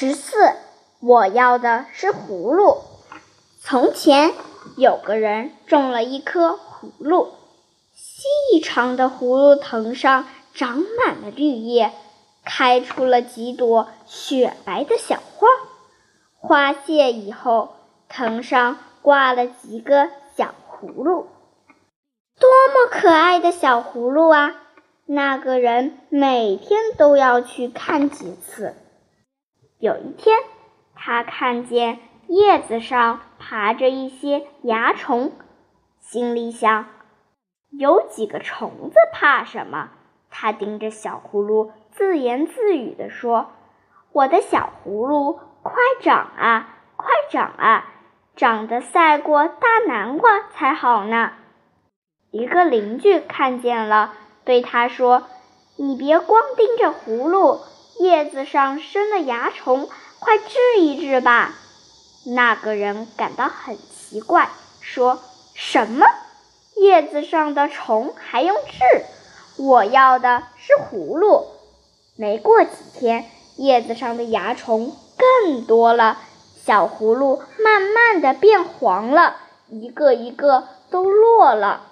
十四，我要的是葫芦。从前有个人种了一棵葫芦，细长的葫芦藤上长满了绿叶，开出了几朵雪白的小花。花谢以后，藤上挂了几个小葫芦，多么可爱的小葫芦啊！那个人每天都要去看几次。有一天，他看见叶子上爬着一些蚜虫，心里想：有几个虫子怕什么？他盯着小葫芦，自言自语地说：“我的小葫芦，快长啊，快长啊，长得赛过大南瓜才好呢！”一个邻居看见了。对他说：“你别光盯着葫芦，叶子上生了蚜虫，快治一治吧。”那个人感到很奇怪，说：“什么？叶子上的虫还用治？我要的是葫芦。”没过几天，叶子上的蚜虫更多了，小葫芦慢慢的变黄了，一个一个都落了。